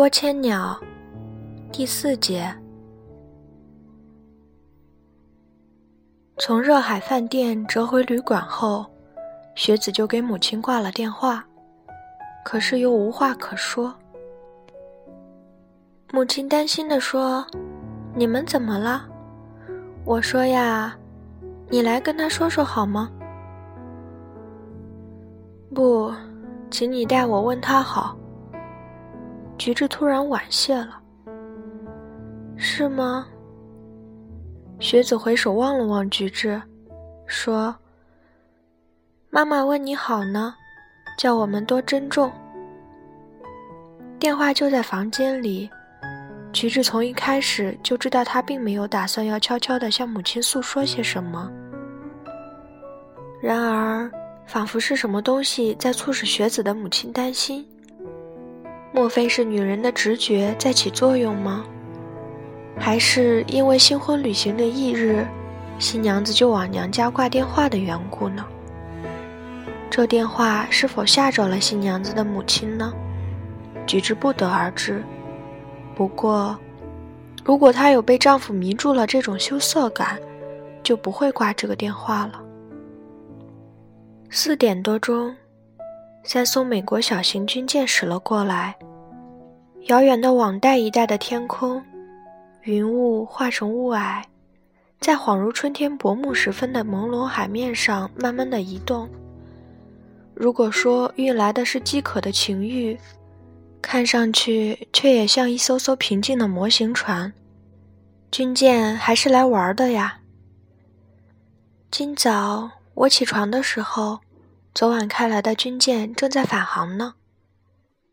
播千鸟第四节。从热海饭店折回旅馆后，学子就给母亲挂了电话，可是又无话可说。母亲担心的说：“你们怎么了？”我说：“呀，你来跟他说说好吗？”不，请你代我问他好。菊治突然婉谢了。是吗？学子回首望了望菊治，说：“妈妈问你好呢，叫我们多珍重。”电话就在房间里，菊治从一开始就知道他并没有打算要悄悄地向母亲诉说些什么。然而，仿佛是什么东西在促使学子的母亲担心。莫非是女人的直觉在起作用吗？还是因为新婚旅行的翌日，新娘子就往娘家挂电话的缘故呢？这电话是否吓着了新娘子的母亲呢？举之不得而知。不过，如果她有被丈夫迷住了这种羞涩感，就不会挂这个电话了。四点多钟。三艘美国小型军舰驶了过来，遥远的网带一带的天空，云雾化成雾霭，在恍如春天薄暮时分的朦胧海面上慢慢的移动。如果说运来的是饥渴的情欲，看上去却也像一艘艘平静的模型船。军舰还是来玩的呀。今早我起床的时候。昨晚开来的军舰正在返航呢，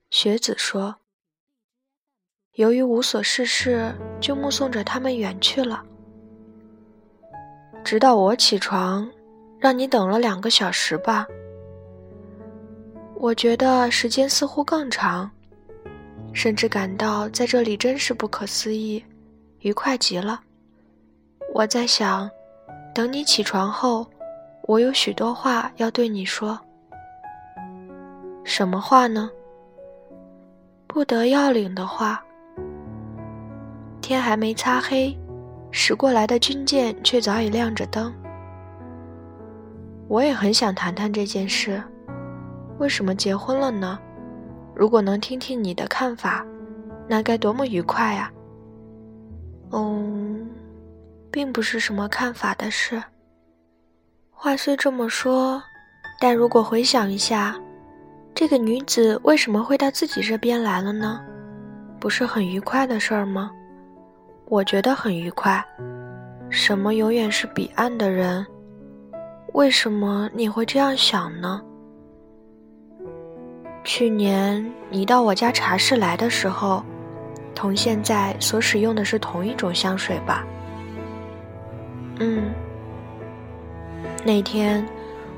学子说。由于无所事事，就目送着他们远去了。直到我起床，让你等了两个小时吧。我觉得时间似乎更长，甚至感到在这里真是不可思议，愉快极了。我在想，等你起床后。我有许多话要对你说。什么话呢？不得要领的话。天还没擦黑，驶过来的军舰却早已亮着灯。我也很想谈谈这件事。为什么结婚了呢？如果能听听你的看法，那该多么愉快啊！嗯，并不是什么看法的事。话虽这么说，但如果回想一下，这个女子为什么会到自己这边来了呢？不是很愉快的事儿吗？我觉得很愉快。什么永远是彼岸的人？为什么你会这样想呢？去年你到我家茶室来的时候，同现在所使用的是同一种香水吧？嗯。那天，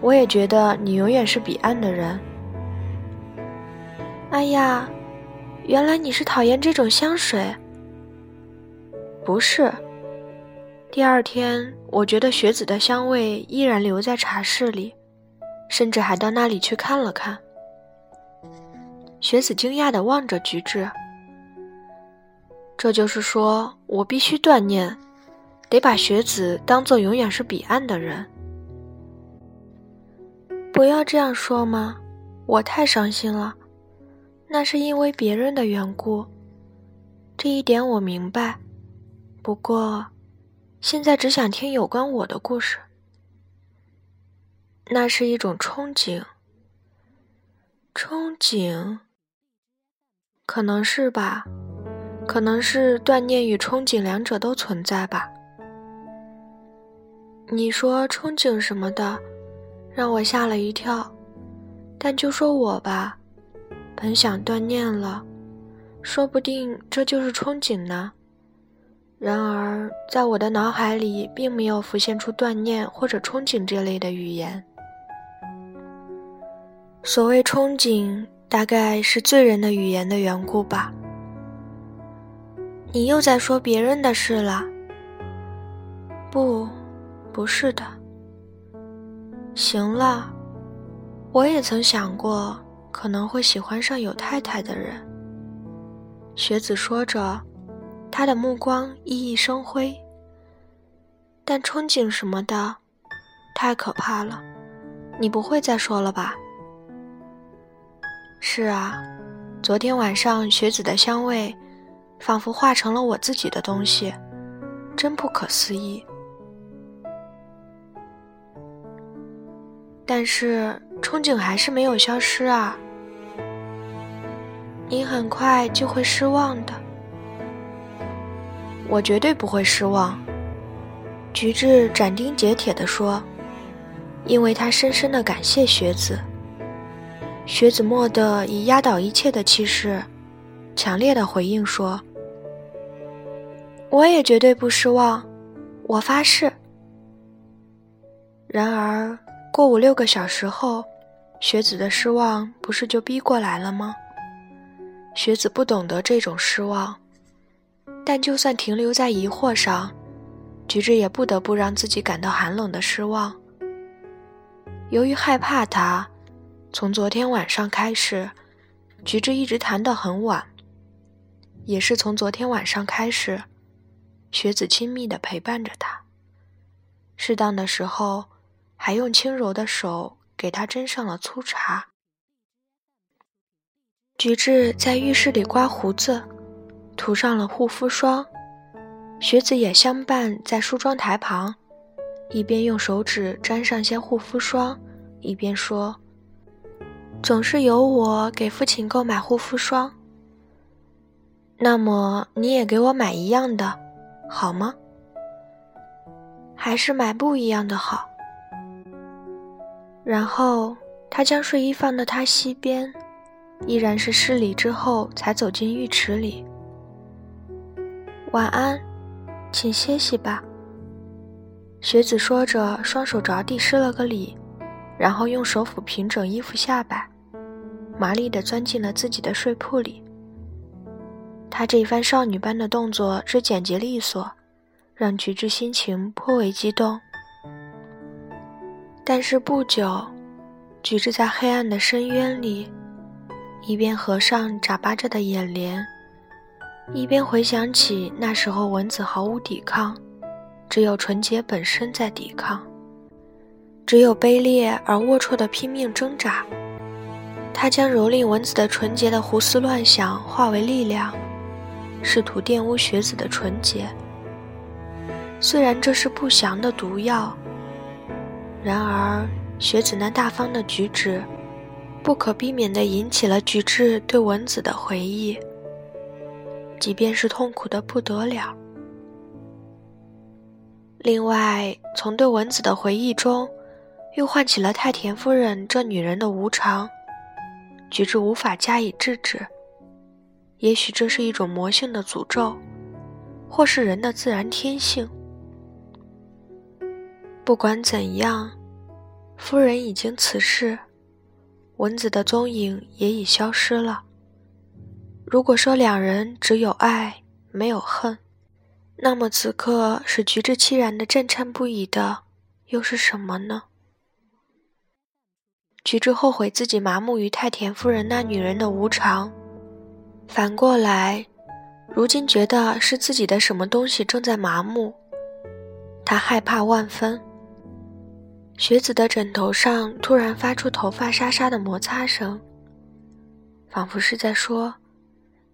我也觉得你永远是彼岸的人。哎呀，原来你是讨厌这种香水。不是。第二天，我觉得雪子的香味依然留在茶室里，甚至还到那里去看了看。雪子惊讶地望着菊治。这就是说我必须断念，得把雪子当做永远是彼岸的人。不要这样说嘛，我太伤心了。那是因为别人的缘故，这一点我明白。不过，现在只想听有关我的故事。那是一种憧憬。憧憬，可能是吧，可能是断念与憧憬两者都存在吧。你说憧憬什么的？让我吓了一跳，但就说我吧，本想断念了，说不定这就是憧憬呢。然而，在我的脑海里并没有浮现出断念或者憧憬这类的语言。所谓憧憬，大概是醉人的语言的缘故吧。你又在说别人的事了？不，不是的。行了，我也曾想过可能会喜欢上有太太的人。学子说着，他的目光熠熠生辉。但憧憬什么的，太可怕了。你不会再说了吧？是啊，昨天晚上学子的香味，仿佛化成了我自己的东西，真不可思议。但是憧憬还是没有消失啊。你很快就会失望的，我绝对不会失望。菊治斩钉截铁地说，因为他深深的感谢学子。学子蓦地以压倒一切的气势，强烈的回应说：“我也绝对不失望，我发誓。”然而，过五六个小时后，学子的失望不是就逼过来了吗？学子不懂得这种失望，但就算停留在疑惑上，菊治也不得不让自己感到寒冷的失望。由于害怕他，从昨天晚上开始，菊治一直谈得很晚。也是从昨天晚上开始，学子亲密地陪伴着他，适当的时候还用轻柔的手给他斟上了粗茶。菊治在浴室里刮胡子，涂上了护肤霜。学子也相伴在梳妆台旁，一边用手指沾上些护肤霜，一边说：“总是由我给父亲购买护肤霜。那么你也给我买一样的，好吗？还是买不一样的好？”然后他将睡衣放到他膝边。依然是施礼之后才走进浴池里。晚安，请歇息吧。学子说着，双手着地施了个礼，然后用手抚平整衣服下摆，麻利地钻进了自己的睡铺里。他这一番少女般的动作之简洁利索，让菊治心情颇为激动。但是不久，菊治在黑暗的深渊里。一边合上眨巴着的眼帘，一边回想起那时候蚊子毫无抵抗，只有纯洁本身在抵抗，只有卑劣而龌龊的拼命挣扎。他将蹂躏蚊子的纯洁的胡思乱想化为力量，试图玷污学子的纯洁。虽然这是不祥的毒药，然而学子那大方的举止。不可避免地引起了菊治对文子的回忆，即便是痛苦的不得了。另外，从对文子的回忆中，又唤起了太田夫人这女人的无常，菊治无法加以制止。也许这是一种魔性的诅咒，或是人的自然天性。不管怎样，夫人已经辞世。蚊子的踪影也已消失了。如果说两人只有爱没有恨，那么此刻使菊治凄然的震颤不已的又是什么呢？菊治后悔自己麻木于太田夫人那女人的无常，反过来，如今觉得是自己的什么东西正在麻木，他害怕万分。学子的枕头上突然发出头发沙沙的摩擦声，仿佛是在说：“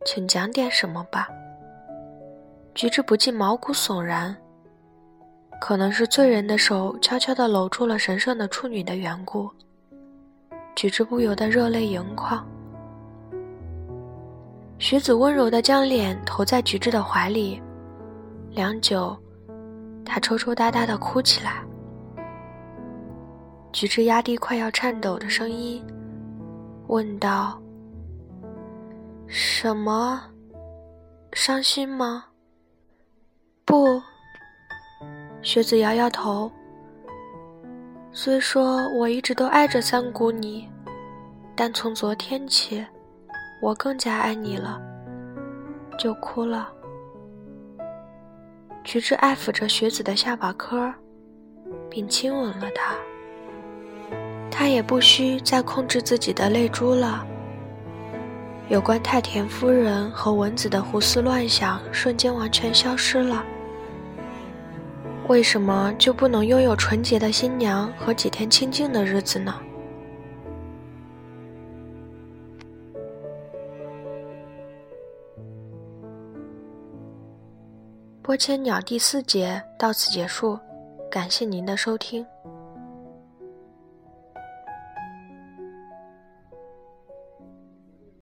请讲点什么吧。”菊治不禁毛骨悚然，可能是醉人的手悄悄地搂住了神圣的处女的缘故，菊治不由得热泪盈眶。学子温柔地将脸投在菊治的怀里，良久，他抽抽搭搭地哭起来。菊治压低快要颤抖的声音，问道：“什么？伤心吗？”“不。”学子摇摇头。虽说我一直都爱着三谷你，但从昨天起，我更加爱你了。就哭了。菊治爱抚着学子的下巴颏，并亲吻了她。他也不需再控制自己的泪珠了。有关太田夫人和文子的胡思乱想瞬间完全消失了。为什么就不能拥有纯洁的新娘和几天清静的日子呢？波千鸟第四节到此结束，感谢您的收听。